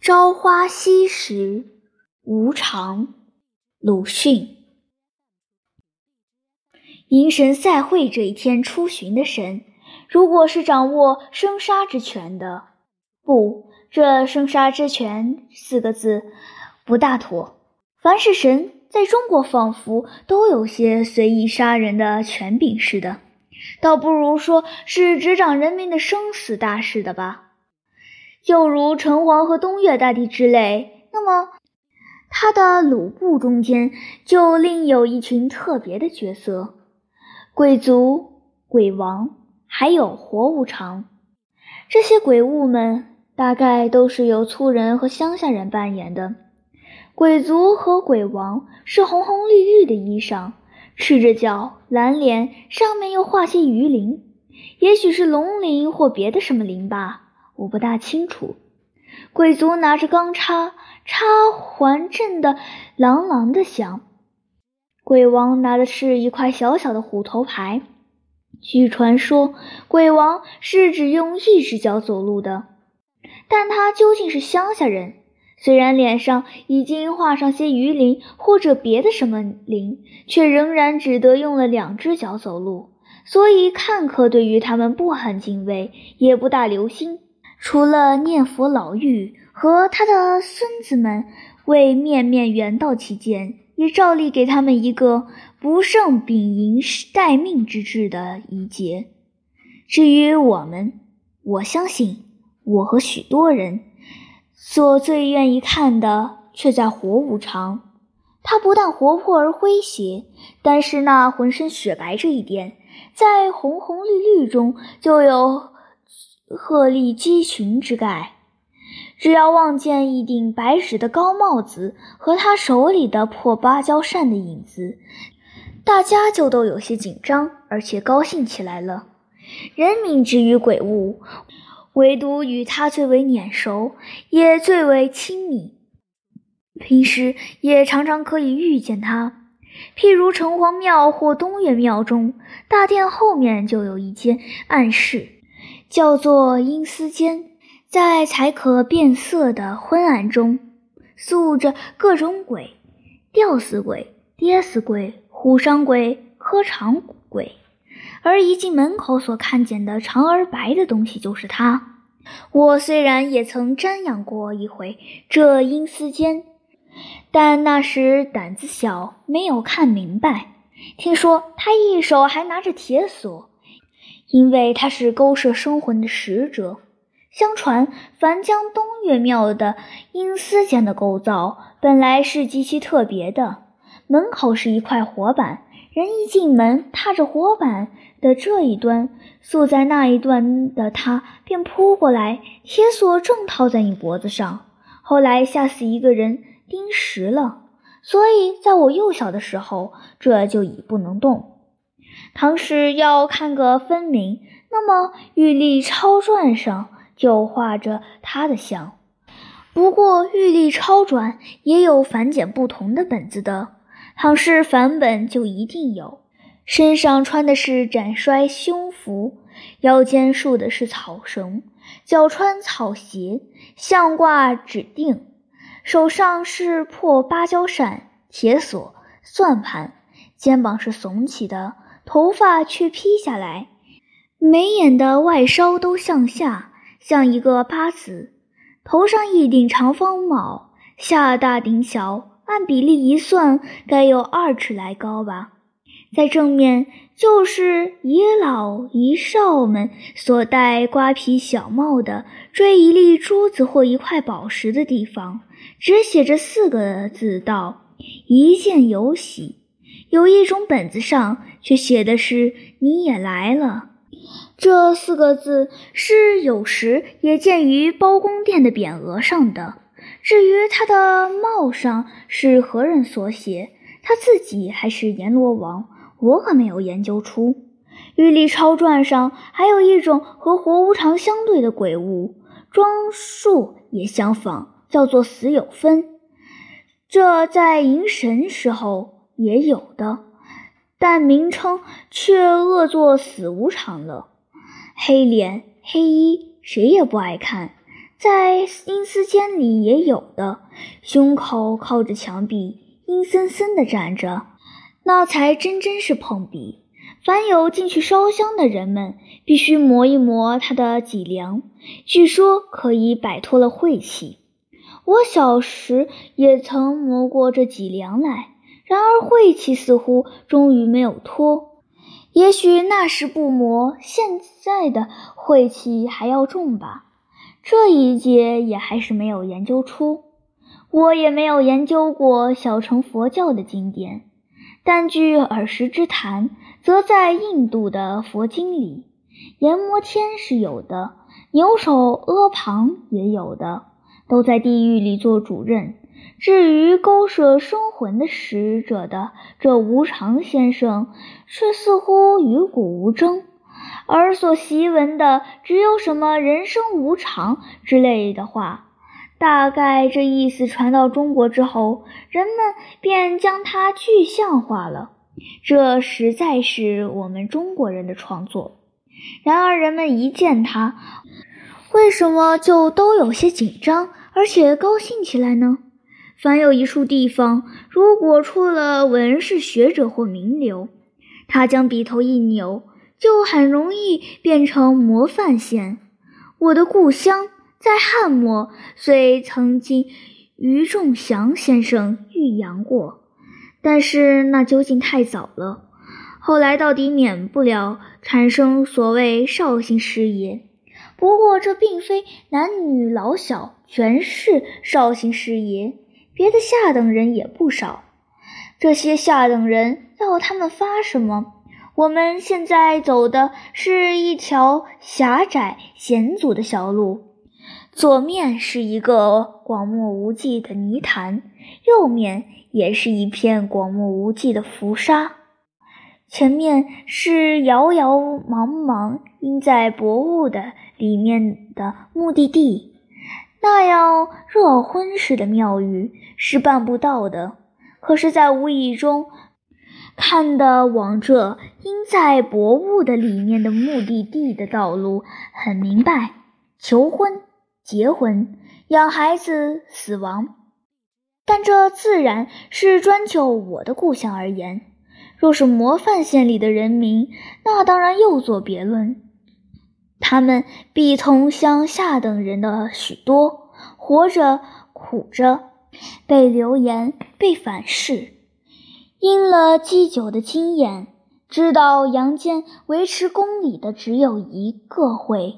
朝花夕拾，无常。鲁迅。迎神赛会这一天出巡的神，如果是掌握生杀之权的，不，这生杀之权四个字不大妥。凡是神，在中国仿佛都有些随意杀人的权柄似的，倒不如说是执掌人民的生死大事的吧。又如城隍和东岳大帝之类，那么他的鲁部中间就另有一群特别的角色：鬼族、鬼王，还有活无常。这些鬼物们大概都是由粗人和乡下人扮演的。鬼族和鬼王是红红绿绿的衣裳，赤着脚，蓝脸，上面又画些鱼鳞，也许是龙鳞或别的什么鳞吧。我不大清楚，鬼族拿着钢叉，叉环震得啷啷的响。鬼王拿的是一块小小的虎头牌。据传说，鬼王是只用一只脚走路的，但他究竟是乡下人，虽然脸上已经画上些鱼鳞或者别的什么鳞，却仍然只得用了两只脚走路，所以看客对于他们不很敬畏，也不大留心。除了念佛老妪和他的孙子们为面面缘道起见，也照例给他们一个不胜丙寅待命之志的一节。至于我们，我相信我和许多人所最愿意看的，却在活无常。他不但活泼而诙谐，但是那浑身雪白这一点，在红红绿绿中就有。鹤立鸡群之概，只要望见一顶白纸的高帽子和他手里的破芭蕉扇的影子，大家就都有些紧张，而且高兴起来了。人民之于鬼物，唯独与他最为眼熟，也最为亲密，平时也常常可以遇见他。譬如城隍庙或东岳庙中，大殿后面就有一间暗室。叫做阴司间，在才可变色的昏暗中，塑着各种鬼：吊死鬼、跌死鬼、虎伤鬼、磕长鬼。而一进门口所看见的长而白的东西，就是他。我虽然也曾瞻仰过一回这阴司间，但那时胆子小，没有看明白。听说他一手还拿着铁锁。因为他是勾摄生魂的使者。相传，樊江东岳庙的阴司间的构造本来是极其特别的。门口是一块火板，人一进门，踏着火板的这一端，坐在那一端的他便扑过来，铁锁正套在你脖子上。后来吓死一个人，钉实了。所以，在我幼小的时候，这就已不能动。唐诗要看个分明，那么《玉历钞传》上就画着他的像。不过，《玉历钞传》也有繁简不同的本子的，倘是繁本就一定有。身上穿的是展衰胸服，腰间束的是草绳，脚穿草鞋，项挂指定，手上是破芭蕉扇、铁锁、算盘，肩膀是耸起的。头发却披下来，眉眼的外梢都向下，像一个八字。头上一顶长方帽，下大顶小，按比例一算，该有二尺来高吧。在正面就是一老一少们所戴瓜皮小帽的追一粒珠子或一块宝石的地方，只写着四个字道：“一见有喜。”有一种本子上却写的是“你也来了”，这四个字是有时也见于包公殿的匾额上的。至于他的帽上是何人所写，他自己还是阎罗王，我可没有研究出。《玉历钞传》上还有一种和活无常相对的鬼物，装束也相仿，叫做死有分。这在迎神时候。也有的，但名称却恶作死无常了。黑脸黑衣，谁也不爱看。在阴司间里也有的，胸口靠着墙壁，阴森森的站着，那才真真是碰壁。凡有进去烧香的人们，必须磨一磨他的脊梁，据说可以摆脱了晦气。我小时也曾磨过这脊梁来，然而晦气似乎终于没有脱。也许那时不磨，现在的晦气还要重吧。这一节也还是没有研究出，我也没有研究过小乘佛教的经典，但据耳识之谈，则在印度的佛经里，阎摩天是有的，牛首阿旁也有的，都在地狱里做主任。至于勾摄生魂的使者的这无常先生，却似乎与古无争。而所习闻的只有什么“人生无常”之类的话，大概这意思传到中国之后，人们便将它具象化了。这实在是我们中国人的创作。然而人们一见它，为什么就都有些紧张，而且高兴起来呢？凡有一处地方，如果出了文士学者或名流，他将笔头一扭。就很容易变成模范县。我的故乡在汉末，虽曾经于仲祥先生预扬过，但是那究竟太早了。后来到底免不了产生所谓绍兴师爷。不过这并非男女老小全是绍兴师爷，别的下等人也不少。这些下等人要他们发什么？我们现在走的是一条狭窄险阻的小路，左面是一个广漠无际的泥潭，右面也是一片广漠无际的浮沙，前面是遥遥茫茫、阴在薄雾的里面的目的地。那样热昏似的庙宇是办不到的，可是，在无意中。看的往这应在薄雾的里面的目的地的道路很明白：求婚、结婚、养孩子、死亡。但这自然是专就我的故乡而言。若是模范县里的人民，那当然又作别论。他们必同乡下等人的许多，活着苦着，被流言，被反噬。因了祭酒的经验，知道阳间维持公理的只有一个会，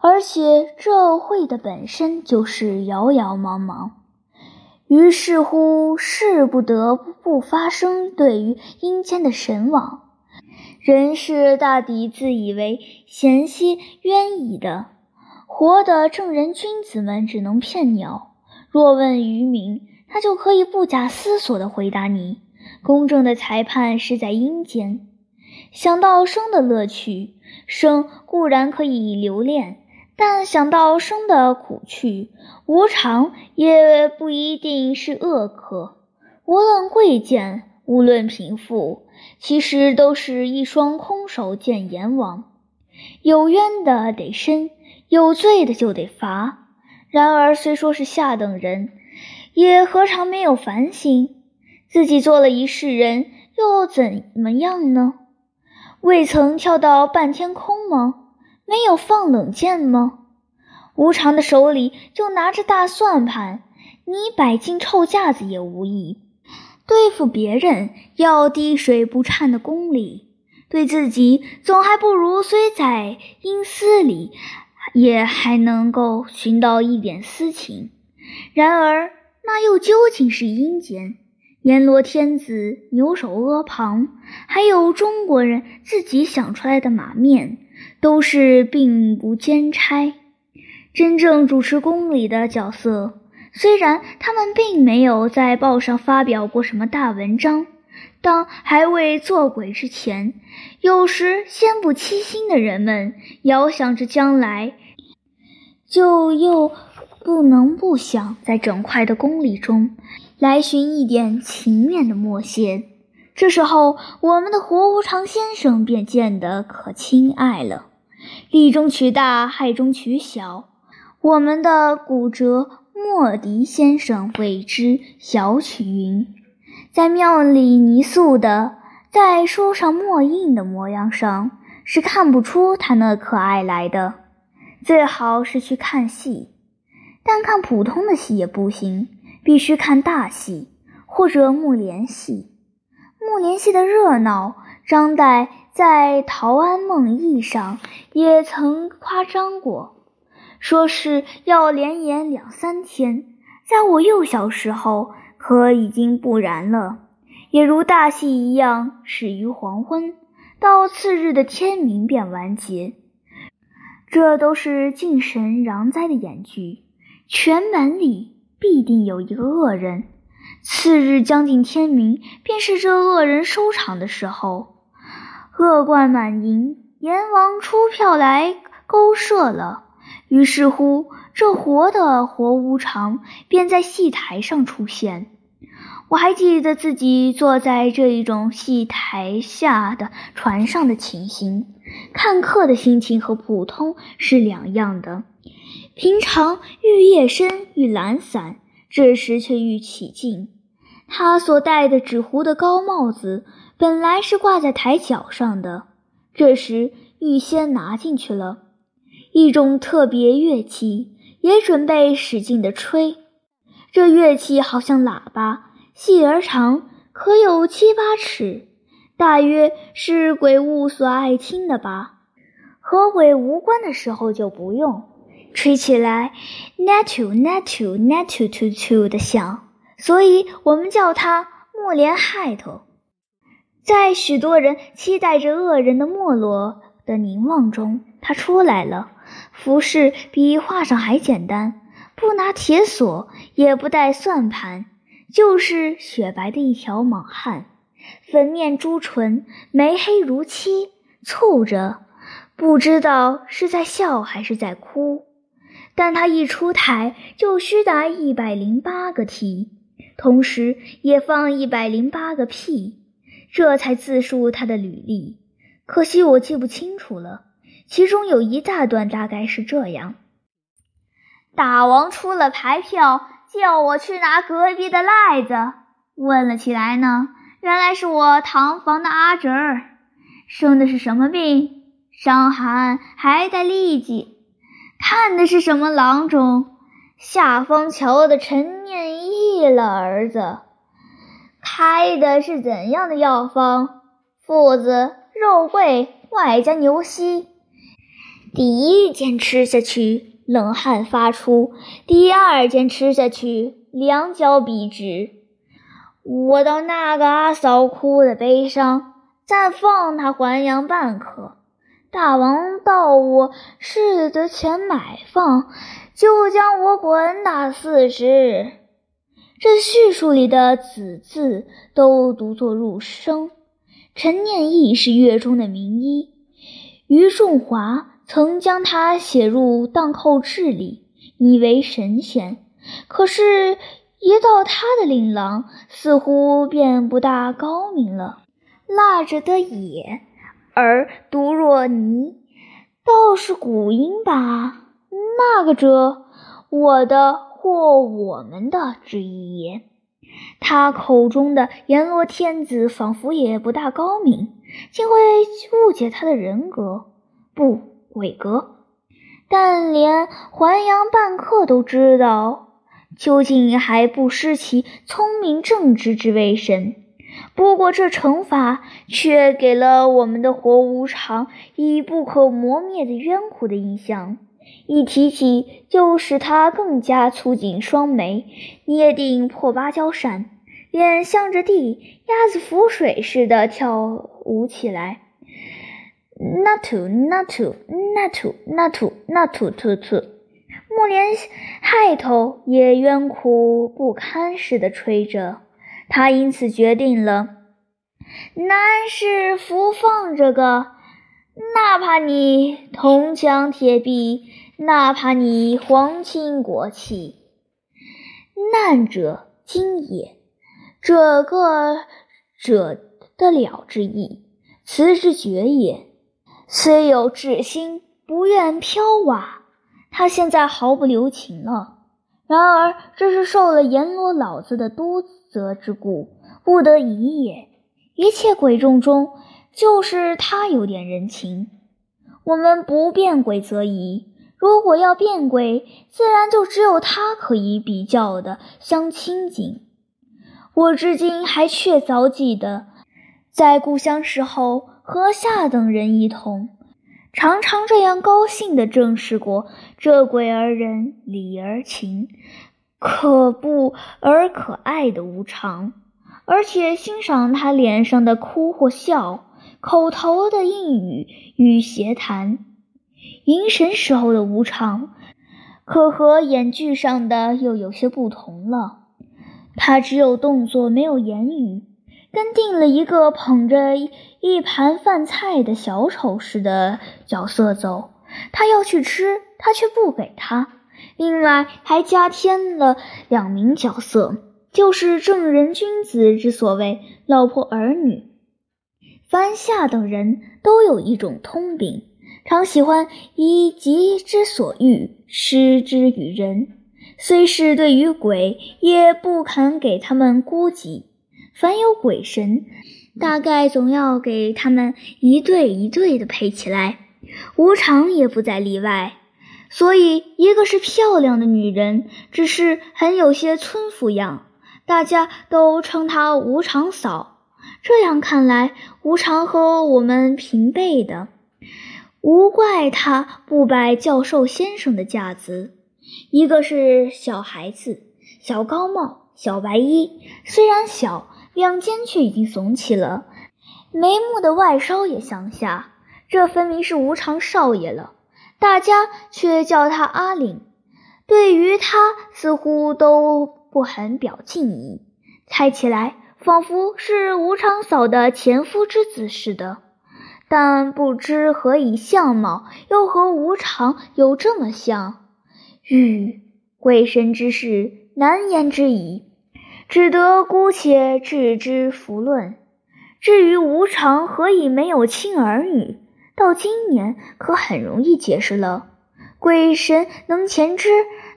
而且这会的本身就是遥遥茫茫。于是乎，是不得不发生。对于阴间的神往，人是大抵自以为贤些冤矣的，活的正人君子们只能骗鸟。若问愚民，他就可以不假思索地回答你。公正的裁判是在阴间。想到生的乐趣，生固然可以留恋，但想到生的苦趣，无常也不一定是恶客。无论贵贱，无论贫富，其实都是一双空手见阎王。有冤的得伸，有罪的就得罚。然而虽说是下等人，也何尝没有反省？自己做了一世人，又怎么样呢？未曾跳到半天空吗？没有放冷箭吗？无常的手里就拿着大算盘，你摆进臭架子也无益。对付别人要滴水不颤的功力，对自己总还不如虽在阴司里，也还能够寻到一点私情。然而，那又究竟是阴间？阎罗天子、牛首阿旁，还有中国人自己想出来的马面，都是并不兼差。真正主持公理的角色，虽然他们并没有在报上发表过什么大文章，当还未做鬼之前，有时先不欺心的人们，遥想着将来，就又不能不想在整块的公理中。来寻一点情面的墨线，这时候我们的活无常先生便见得可亲爱了。利中取大，害中取小。我们的骨折莫迪先生为之小曲云，在庙里泥塑的，在书上墨印的模样上，是看不出他那可爱来的。最好是去看戏，但看普通的戏也不行，必须看大戏或者木莲戏。木莲戏的热闹，张岱在《陶庵梦忆》上也曾夸张过。说是要连演两三天，在我幼小时候，可已经不然了。也如大戏一样，始于黄昏，到次日的天明便完结。这都是敬神攘灾的演剧，全门里必定有一个恶人。次日将近天明，便是这恶人收场的时候，恶贯满盈，阎王出票来勾设了。于是乎，这活的活无常便在戏台上出现。我还记得自己坐在这一种戏台下的船上的情形，看客的心情和普通是两样的。平常愈夜深愈懒散，这时却愈起劲。他所戴的纸糊的高帽子本来是挂在台角上的，这时预先拿进去了。一种特别乐器也准备使劲地吹，这乐器好像喇叭，细而长，可有七八尺，大约是鬼物所爱听的吧。和鬼无关的时候就不用，吹起来 natu natu natu tu tu 的响，所以我们叫它木莲害头。在许多人期待着恶人的没落的凝望中，他出来了。服饰比画上还简单，不拿铁锁，也不带算盘，就是雪白的一条莽汉，粉面朱唇，眉黑如漆，蹙着，不知道是在笑还是在哭。但他一出台，就须答一百零八个题，同时也放一百零八个屁，这才自述他的履历。可惜我记不清楚了。其中有一大段大概是这样：大王出了牌票，叫我去拿隔壁的赖子。问了起来呢，原来是我堂房的阿侄儿，生的是什么病？伤寒还带痢疾。看的是什么郎中？下方桥的陈念义了儿子。开的是怎样的药方？附子、肉桂，外加牛膝。第一件吃下去，冷汗发出；第二件吃下去，两脚笔直。我到那个阿嫂哭的悲伤，暂放他还阳半刻。大王道我是得钱买放，就将我滚打四十。这叙述里的“子”字都读作入声。陈念义是乐中的名医，于仲华。曾将他写入《荡寇志》里，以为神仙。可是，一到他的令郎，似乎便不大高明了。蜡着的也，而独若泥，倒是古音吧？那个者，我的或我们的之意也。他口中的阎罗天子，仿佛也不大高明，竟会误解他的人格。不。伟格，但连还阳半客都知道，究竟还不失其聪明正直之为神。不过这惩罚却给了我们的活无常以不可磨灭的冤苦的印象，一提起就使他更加蹙紧双眉，捏定破芭蕉扇，脸向着地，鸭子浮水似的跳舞起来。Not to, not to, not to, not to, not to, to to。木莲害头也冤苦不堪似的吹着，他因此决定了：男是福放这个，哪怕你铜墙铁壁，哪怕你皇亲国戚，难者今也。这个者的了之意，辞之绝也。虽有志心，不愿飘瓦，他现在毫不留情了。然而这是受了阎罗老子的督责之故，不得已也。一切鬼众中，就是他有点人情。我们不变鬼则已。如果要变鬼，自然就只有他可以比较的相亲近。我至今还确凿记得，在故乡时候和下等人一同，常常这样高兴地正视过这鬼儿人、理而情、可怖而可爱的无常，而且欣赏他脸上的哭或笑，口头的应语与谐谈。迎神时候的无常，可和演剧上的又有些不同了。他只有动作，没有言语，跟定了一个捧着一盘饭菜的小丑似的角色走。他要去吃，他却不给他。另外还加添了两名角色，就是正人君子之所谓老婆儿女。凡下等人都有一种通病。常喜欢以己之所欲施之于人，虽是对于鬼，也不肯给他们估计。凡有鬼神，大概总要给他们一对一对的配起来，无常也不在例外。所以，一个是漂亮的女人，只是很有些村妇样，大家都称她无常嫂。这样看来，无常和我们平辈的。无怪他不摆教授先生的架子。一个是小孩子，小高帽，小白衣，虽然小，两肩却已经耸起了，眉目的外梢也向下，这分明是无常少爷了。大家却叫他阿岭，对于他似乎都不很表敬意，猜起来仿佛是无常嫂的前夫之子似的。但不知何以相貌又和无常有这么像，欲鬼神之事难言之矣，只得姑且置之弗论。至于无常何以没有亲儿女，到今年可很容易解释了。鬼神能前知，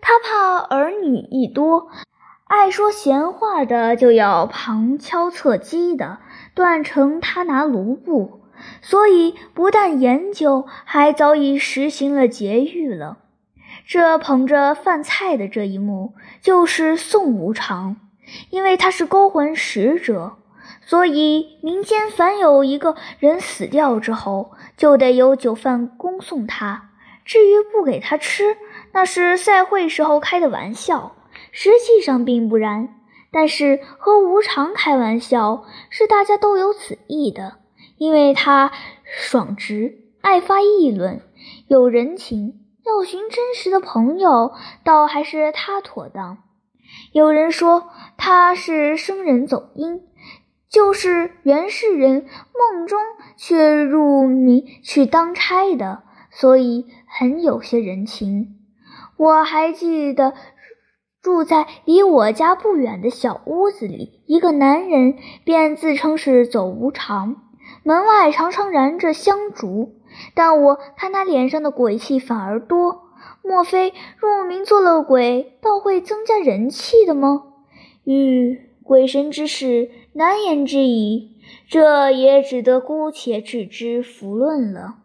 他怕儿女一多，爱说闲话的就要旁敲侧击的断成他拿卢布。所以，不但研究，还早已实行了节狱了。这捧着饭菜的这一幕，就是宋无常，因为他是勾魂使者，所以民间凡有一个人死掉之后，就得有酒饭恭送他。至于不给他吃，那是赛会时候开的玩笑，实际上并不然。但是和无常开玩笑，是大家都有此意的。因为他爽直，爱发议论，有人情，要寻真实的朋友，倒还是他妥当。有人说他是生人走阴，就是原世人梦中却入冥去当差的，所以很有些人情。我还记得住在离我家不远的小屋子里，一个男人便自称是走无常。门外常常燃着香烛，但我看他脸上的鬼气反而多。莫非入冥做了鬼，倒会增加人气的吗？与鬼神之事难言之矣，这也只得姑且置之弗论了。